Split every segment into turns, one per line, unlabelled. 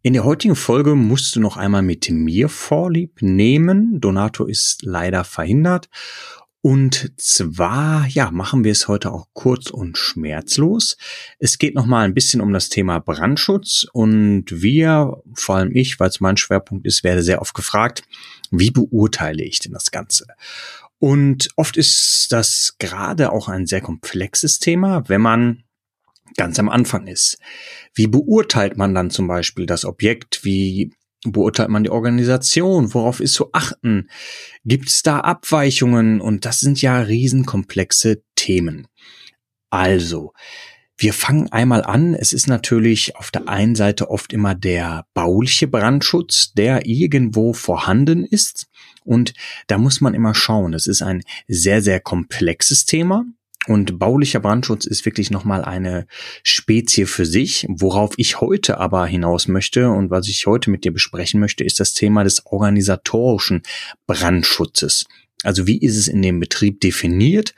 In der heutigen Folge musst du noch einmal mit mir Vorlieb nehmen. Donato ist leider verhindert. Und zwar, ja, machen wir es heute auch kurz und schmerzlos. Es geht noch mal ein bisschen um das Thema Brandschutz und wir, vor allem ich, weil es mein Schwerpunkt ist, werde sehr oft gefragt, wie beurteile ich denn das Ganze? Und oft ist das gerade auch ein sehr komplexes Thema, wenn man ganz am Anfang ist. Wie beurteilt man dann zum Beispiel das Objekt? Wie beurteilt man die Organisation? Worauf ist zu achten? Gibt es da Abweichungen? Und das sind ja riesenkomplexe Themen. Also, wir fangen einmal an. Es ist natürlich auf der einen Seite oft immer der bauliche Brandschutz, der irgendwo vorhanden ist. Und da muss man immer schauen. Es ist ein sehr, sehr komplexes Thema. Und baulicher Brandschutz ist wirklich nochmal eine Spezie für sich. Worauf ich heute aber hinaus möchte und was ich heute mit dir besprechen möchte, ist das Thema des organisatorischen Brandschutzes. Also wie ist es in dem Betrieb definiert?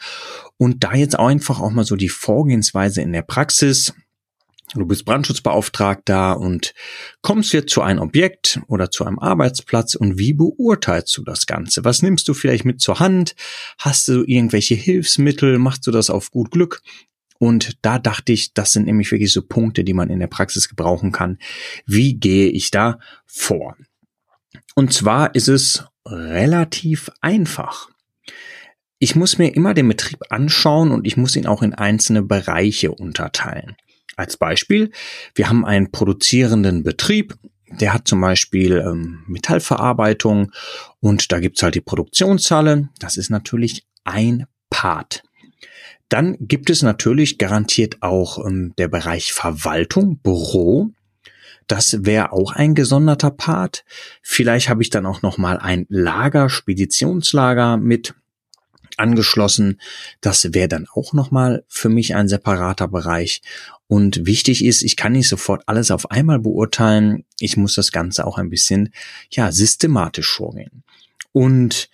Und da jetzt einfach auch mal so die Vorgehensweise in der Praxis, Du bist Brandschutzbeauftragter und kommst jetzt zu einem Objekt oder zu einem Arbeitsplatz und wie beurteilst du das Ganze? Was nimmst du vielleicht mit zur Hand? Hast du irgendwelche Hilfsmittel? Machst du das auf gut Glück? Und da dachte ich, das sind nämlich wirklich so Punkte, die man in der Praxis gebrauchen kann. Wie gehe ich da vor? Und zwar ist es relativ einfach. Ich muss mir immer den Betrieb anschauen und ich muss ihn auch in einzelne Bereiche unterteilen. Als Beispiel, wir haben einen produzierenden Betrieb, der hat zum Beispiel ähm, Metallverarbeitung und da gibt's halt die Produktionshalle. Das ist natürlich ein Part. Dann gibt es natürlich garantiert auch ähm, der Bereich Verwaltung, Büro. Das wäre auch ein gesonderter Part. Vielleicht habe ich dann auch noch mal ein Lager, Speditionslager mit angeschlossen. Das wäre dann auch nochmal für mich ein separater Bereich. Und wichtig ist, ich kann nicht sofort alles auf einmal beurteilen. Ich muss das Ganze auch ein bisschen, ja, systematisch vorgehen. Und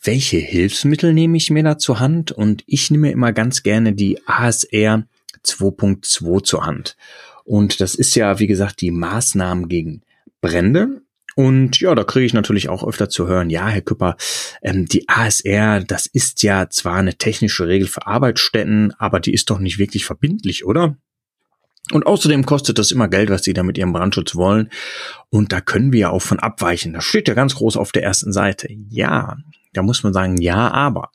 welche Hilfsmittel nehme ich mir da zur Hand? Und ich nehme immer ganz gerne die ASR 2.2 zur Hand. Und das ist ja, wie gesagt, die Maßnahmen gegen Brände. Und ja, da kriege ich natürlich auch öfter zu hören, ja, Herr Küpper, ähm, die ASR, das ist ja zwar eine technische Regel für Arbeitsstätten, aber die ist doch nicht wirklich verbindlich, oder? Und außerdem kostet das immer Geld, was Sie da mit Ihrem Brandschutz wollen. Und da können wir ja auch von abweichen. Das steht ja ganz groß auf der ersten Seite. Ja, da muss man sagen, ja, aber.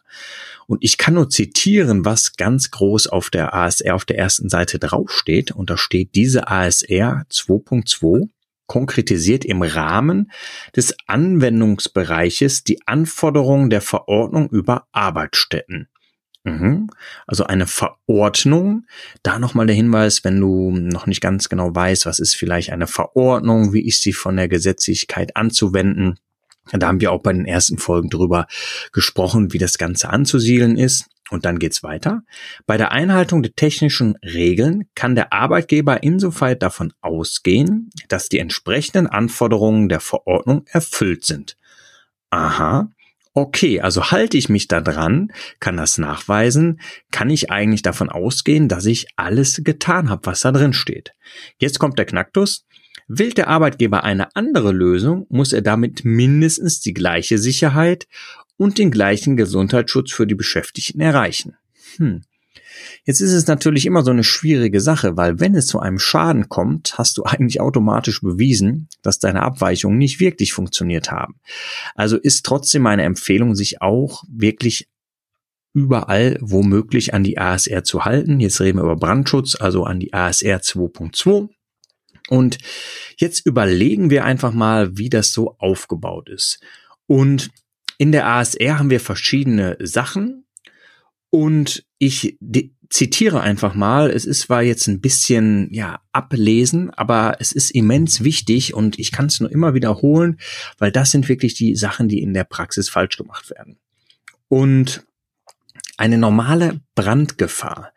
Und ich kann nur zitieren, was ganz groß auf der ASR auf der ersten Seite draufsteht. Und da steht diese ASR 2.2 konkretisiert im Rahmen des Anwendungsbereiches die Anforderungen der Verordnung über Arbeitsstätten. Mhm. Also eine Verordnung. Da nochmal der Hinweis, wenn du noch nicht ganz genau weißt, was ist vielleicht eine Verordnung, wie ist sie von der Gesetzlichkeit anzuwenden. Da haben wir auch bei den ersten Folgen drüber gesprochen, wie das Ganze anzusiedeln ist. Und dann geht's weiter. Bei der Einhaltung der technischen Regeln kann der Arbeitgeber insoweit davon ausgehen, dass die entsprechenden Anforderungen der Verordnung erfüllt sind. Aha. Okay, also halte ich mich da dran, kann das nachweisen, kann ich eigentlich davon ausgehen, dass ich alles getan habe, was da drin steht. Jetzt kommt der Knacktus. Wählt der Arbeitgeber eine andere Lösung, muss er damit mindestens die gleiche Sicherheit und den gleichen Gesundheitsschutz für die Beschäftigten erreichen. Hm. Jetzt ist es natürlich immer so eine schwierige Sache, weil wenn es zu einem Schaden kommt, hast du eigentlich automatisch bewiesen, dass deine Abweichungen nicht wirklich funktioniert haben. Also ist trotzdem meine Empfehlung, sich auch wirklich überall womöglich an die ASR zu halten. Jetzt reden wir über Brandschutz, also an die ASR 2.2. Und jetzt überlegen wir einfach mal, wie das so aufgebaut ist. Und in der ASR haben wir verschiedene Sachen und ich zitiere einfach mal. Es ist zwar jetzt ein bisschen, ja, ablesen, aber es ist immens wichtig und ich kann es nur immer wiederholen, weil das sind wirklich die Sachen, die in der Praxis falsch gemacht werden. Und eine normale Brandgefahr.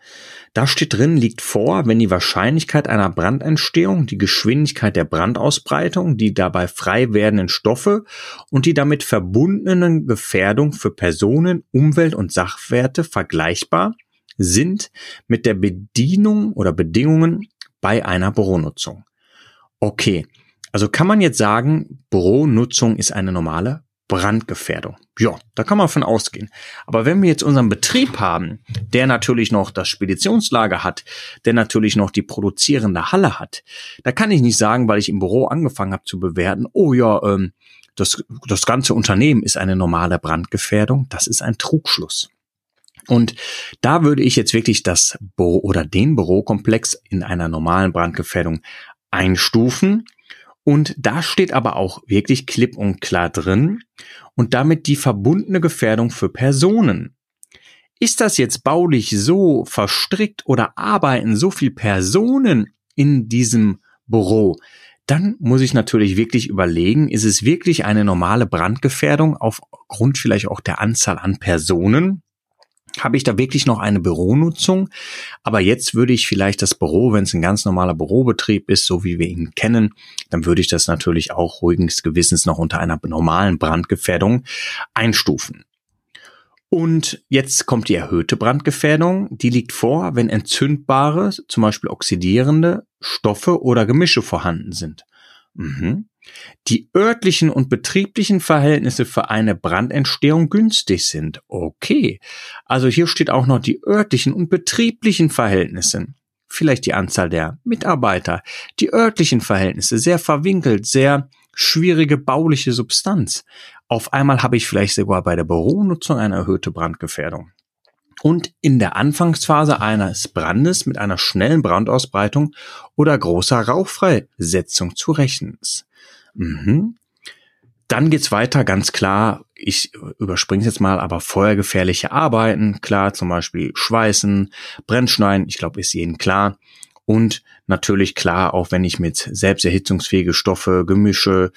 Da steht drin, liegt vor, wenn die Wahrscheinlichkeit einer Brandentstehung, die Geschwindigkeit der Brandausbreitung, die dabei frei werdenden Stoffe und die damit verbundenen Gefährdung für Personen, Umwelt und Sachwerte vergleichbar sind mit der Bedienung oder Bedingungen bei einer Büronutzung. Okay, also kann man jetzt sagen, Büronutzung ist eine normale Brandgefährdung. Ja, da kann man von ausgehen. Aber wenn wir jetzt unseren Betrieb haben, der natürlich noch das Speditionslager hat, der natürlich noch die produzierende Halle hat, da kann ich nicht sagen, weil ich im Büro angefangen habe zu bewerten, oh ja, ähm, das, das ganze Unternehmen ist eine normale Brandgefährdung. Das ist ein Trugschluss. Und da würde ich jetzt wirklich das Büro oder den Bürokomplex in einer normalen Brandgefährdung einstufen. Und da steht aber auch wirklich klipp und klar drin und damit die verbundene Gefährdung für Personen. Ist das jetzt baulich so verstrickt oder arbeiten so viel Personen in diesem Büro? Dann muss ich natürlich wirklich überlegen, ist es wirklich eine normale Brandgefährdung aufgrund vielleicht auch der Anzahl an Personen? Habe ich da wirklich noch eine Büronutzung. Aber jetzt würde ich vielleicht das Büro, wenn es ein ganz normaler Bürobetrieb ist, so wie wir ihn kennen, dann würde ich das natürlich auch ruhiges Gewissens noch unter einer normalen Brandgefährdung einstufen. Und jetzt kommt die erhöhte Brandgefährdung. Die liegt vor, wenn entzündbare, zum Beispiel oxidierende Stoffe oder Gemische vorhanden sind. Mhm die örtlichen und betrieblichen Verhältnisse für eine Brandentstehung günstig sind. Okay. Also hier steht auch noch die örtlichen und betrieblichen Verhältnisse. Vielleicht die Anzahl der Mitarbeiter, die örtlichen Verhältnisse, sehr verwinkelt, sehr schwierige bauliche Substanz. Auf einmal habe ich vielleicht sogar bei der Büronutzung eine erhöhte Brandgefährdung. Und in der Anfangsphase eines Brandes mit einer schnellen Brandausbreitung oder großer Rauchfreisetzung zu rechnen ist. Mhm. Dann geht's weiter, ganz klar. Ich überspringe jetzt mal, aber feuergefährliche Arbeiten, klar, zum Beispiel Schweißen, Brennschneiden, ich glaube, ist jedem klar. Und natürlich klar, auch wenn ich mit selbsterhitzungsfähige Stoffe, Gemische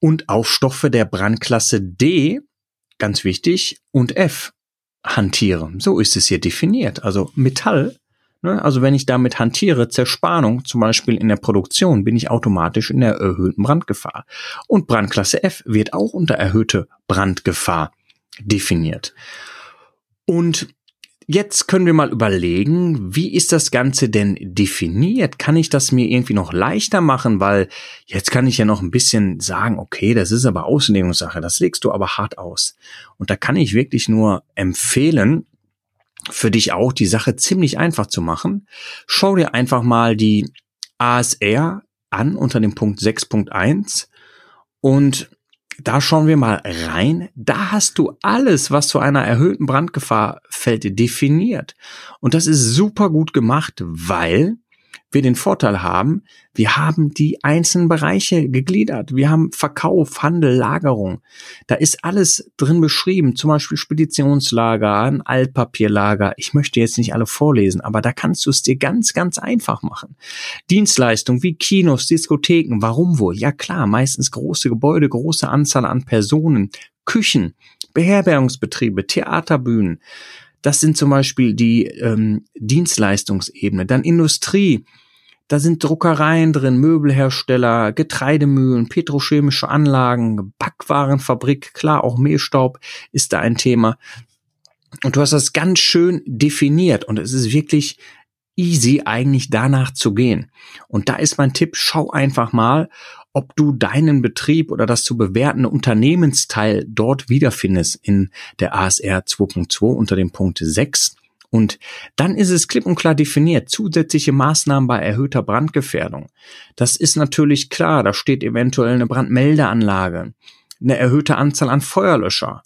und auch Stoffe der Brandklasse D, ganz wichtig, und F hantiere. So ist es hier definiert. Also Metall? Also wenn ich damit hantiere, Zerspannung, zum Beispiel in der Produktion, bin ich automatisch in der erhöhten Brandgefahr. Und Brandklasse F wird auch unter erhöhte Brandgefahr definiert. Und Jetzt können wir mal überlegen, wie ist das Ganze denn definiert? Kann ich das mir irgendwie noch leichter machen? Weil jetzt kann ich ja noch ein bisschen sagen, okay, das ist aber Auslegungssache, das legst du aber hart aus. Und da kann ich wirklich nur empfehlen, für dich auch die Sache ziemlich einfach zu machen. Schau dir einfach mal die ASR an unter dem Punkt 6.1 und da schauen wir mal rein. Da hast du alles, was zu einer erhöhten Brandgefahr fällt, definiert. Und das ist super gut gemacht, weil wir den Vorteil haben, wir haben die einzelnen Bereiche gegliedert. Wir haben Verkauf, Handel, Lagerung. Da ist alles drin beschrieben, zum Beispiel Speditionslager, ein Altpapierlager. Ich möchte jetzt nicht alle vorlesen, aber da kannst du es dir ganz, ganz einfach machen. Dienstleistungen wie Kinos, Diskotheken, warum wohl? Ja klar, meistens große Gebäude, große Anzahl an Personen, Küchen, Beherbergungsbetriebe, Theaterbühnen. Das sind zum Beispiel die ähm, Dienstleistungsebene. Dann Industrie, da sind Druckereien drin, Möbelhersteller, Getreidemühlen, petrochemische Anlagen, Backwarenfabrik, klar, auch Mehlstaub ist da ein Thema. Und du hast das ganz schön definiert und es ist wirklich easy eigentlich danach zu gehen. Und da ist mein Tipp, schau einfach mal, ob du deinen Betrieb oder das zu bewertende Unternehmensteil dort wiederfindest in der ASR 2.2 unter dem Punkt 6. Und dann ist es klipp und klar definiert, zusätzliche Maßnahmen bei erhöhter Brandgefährdung. Das ist natürlich klar, da steht eventuell eine Brandmeldeanlage, eine erhöhte Anzahl an Feuerlöscher.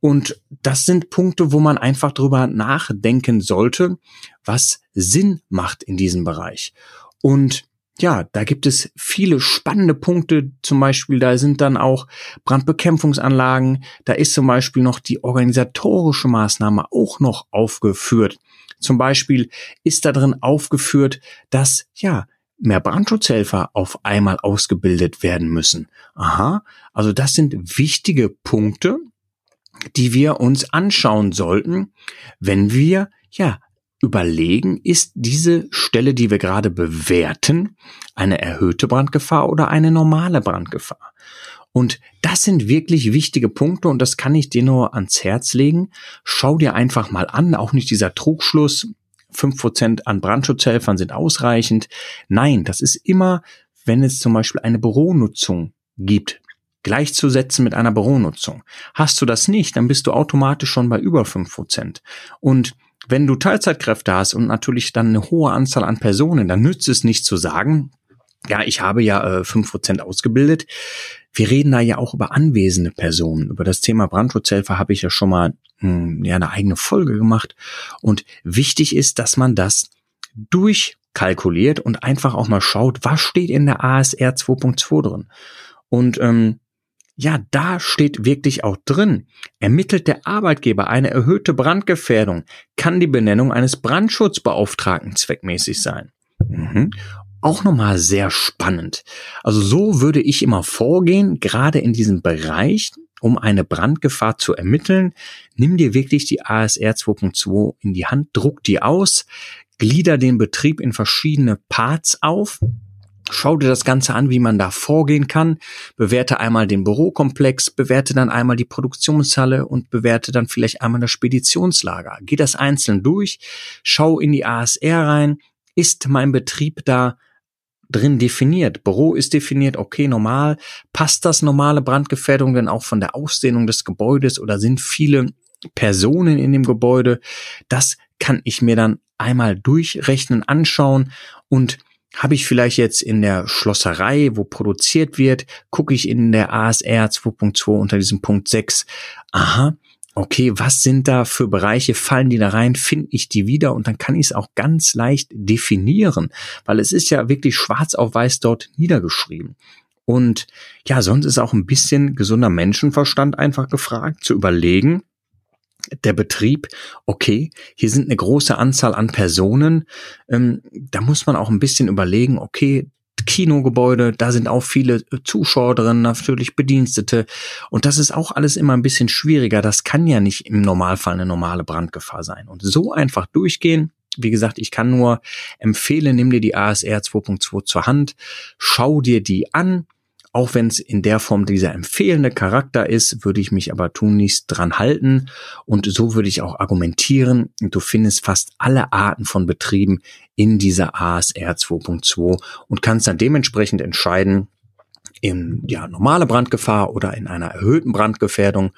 Und das sind Punkte, wo man einfach drüber nachdenken sollte, was Sinn macht in diesem Bereich. Und ja, da gibt es viele spannende Punkte. Zum Beispiel, da sind dann auch Brandbekämpfungsanlagen. Da ist zum Beispiel noch die organisatorische Maßnahme auch noch aufgeführt. Zum Beispiel ist da drin aufgeführt, dass, ja, mehr Brandschutzhelfer auf einmal ausgebildet werden müssen. Aha, also das sind wichtige Punkte, die wir uns anschauen sollten, wenn wir, ja, überlegen, ist diese Stelle, die wir gerade bewerten, eine erhöhte Brandgefahr oder eine normale Brandgefahr? Und das sind wirklich wichtige Punkte und das kann ich dir nur ans Herz legen. Schau dir einfach mal an, auch nicht dieser Trugschluss, fünf Prozent an Brandschutzhelfern sind ausreichend. Nein, das ist immer, wenn es zum Beispiel eine Büronutzung gibt, gleichzusetzen mit einer Büronutzung. Hast du das nicht, dann bist du automatisch schon bei über fünf Prozent. Und wenn du Teilzeitkräfte hast und natürlich dann eine hohe Anzahl an Personen, dann nützt es nicht zu sagen, ja, ich habe ja fünf äh, Prozent ausgebildet. Wir reden da ja auch über anwesende Personen. Über das Thema Brandschutzhelfer habe ich ja schon mal mh, hm, ja, eine eigene Folge gemacht. Und wichtig ist, dass man das durchkalkuliert und einfach auch mal schaut, was steht in der ASR 2.2 drin. Und ähm, ja, da steht wirklich auch drin. Ermittelt der Arbeitgeber eine erhöhte Brandgefährdung, kann die Benennung eines Brandschutzbeauftragten zweckmäßig sein. Mhm. Auch nochmal sehr spannend. Also so würde ich immer vorgehen, gerade in diesem Bereich, um eine Brandgefahr zu ermitteln. Nimm dir wirklich die ASR 2.2 in die Hand, druck die aus, glieder den Betrieb in verschiedene Parts auf Schau dir das Ganze an, wie man da vorgehen kann. Bewerte einmal den Bürokomplex, bewerte dann einmal die Produktionshalle und bewerte dann vielleicht einmal das Speditionslager. Geh das einzeln durch, schau in die ASR rein. Ist mein Betrieb da drin definiert? Büro ist definiert, okay, normal. Passt das normale Brandgefährdung denn auch von der Ausdehnung des Gebäudes oder sind viele Personen in dem Gebäude? Das kann ich mir dann einmal durchrechnen, anschauen und habe ich vielleicht jetzt in der Schlosserei, wo produziert wird, gucke ich in der ASR 2.2 unter diesem Punkt 6, aha, okay, was sind da für Bereiche, fallen die da rein, finde ich die wieder? Und dann kann ich es auch ganz leicht definieren, weil es ist ja wirklich schwarz auf weiß dort niedergeschrieben. Und ja, sonst ist auch ein bisschen gesunder Menschenverstand einfach gefragt, zu überlegen, der Betrieb, okay, hier sind eine große Anzahl an Personen, ähm, da muss man auch ein bisschen überlegen, okay, Kinogebäude, da sind auch viele Zuschauer drin, natürlich Bedienstete. Und das ist auch alles immer ein bisschen schwieriger. Das kann ja nicht im Normalfall eine normale Brandgefahr sein. Und so einfach durchgehen. Wie gesagt, ich kann nur empfehlen, nimm dir die ASR 2.2 zur Hand, schau dir die an, auch wenn es in der Form dieser empfehlende Charakter ist, würde ich mich aber tunlichst dran halten und so würde ich auch argumentieren. Du findest fast alle Arten von Betrieben in dieser ASR 2.2 und kannst dann dementsprechend entscheiden, in ja, normale Brandgefahr oder in einer erhöhten Brandgefährdung.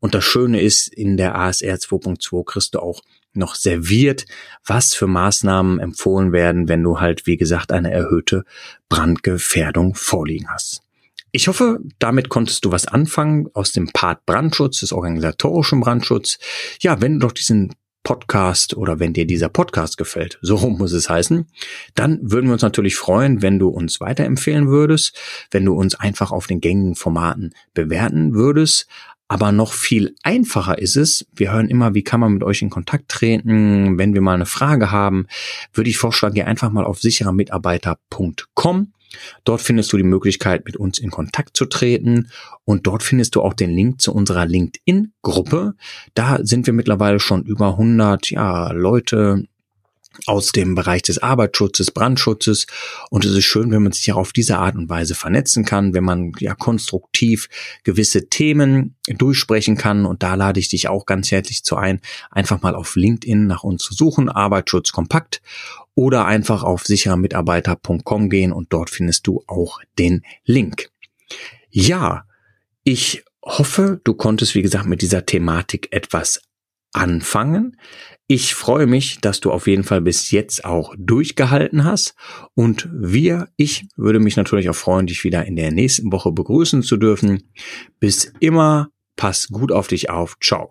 Und das Schöne ist, in der ASR 2.2 kriegst du auch noch serviert, was für Maßnahmen empfohlen werden, wenn du halt, wie gesagt, eine erhöhte Brandgefährdung vorliegen hast. Ich hoffe, damit konntest du was anfangen aus dem Part Brandschutz, des organisatorischen Brandschutz. Ja, wenn du doch diesen Podcast oder wenn dir dieser Podcast gefällt, so muss es heißen, dann würden wir uns natürlich freuen, wenn du uns weiterempfehlen würdest, wenn du uns einfach auf den gängigen Formaten bewerten würdest. Aber noch viel einfacher ist es, wir hören immer, wie kann man mit euch in Kontakt treten, wenn wir mal eine Frage haben, würde ich vorschlagen, geh einfach mal auf sicherermitarbeiter.com Dort findest du die Möglichkeit, mit uns in Kontakt zu treten und dort findest du auch den Link zu unserer LinkedIn-Gruppe. Da sind wir mittlerweile schon über 100 ja, Leute aus dem Bereich des Arbeitsschutzes, Brandschutzes. Und es ist schön, wenn man sich auch auf diese Art und Weise vernetzen kann, wenn man ja konstruktiv gewisse Themen durchsprechen kann. Und da lade ich dich auch ganz herzlich zu ein, einfach mal auf LinkedIn nach uns zu suchen, Arbeitsschutz kompakt oder einfach auf sicherermitarbeiter.com gehen und dort findest du auch den Link. Ja, ich hoffe, du konntest, wie gesagt, mit dieser Thematik etwas anfangen. Ich freue mich, dass du auf jeden Fall bis jetzt auch durchgehalten hast. Und wir, ich würde mich natürlich auch freuen, dich wieder in der nächsten Woche begrüßen zu dürfen. Bis immer, pass gut auf dich auf. Ciao.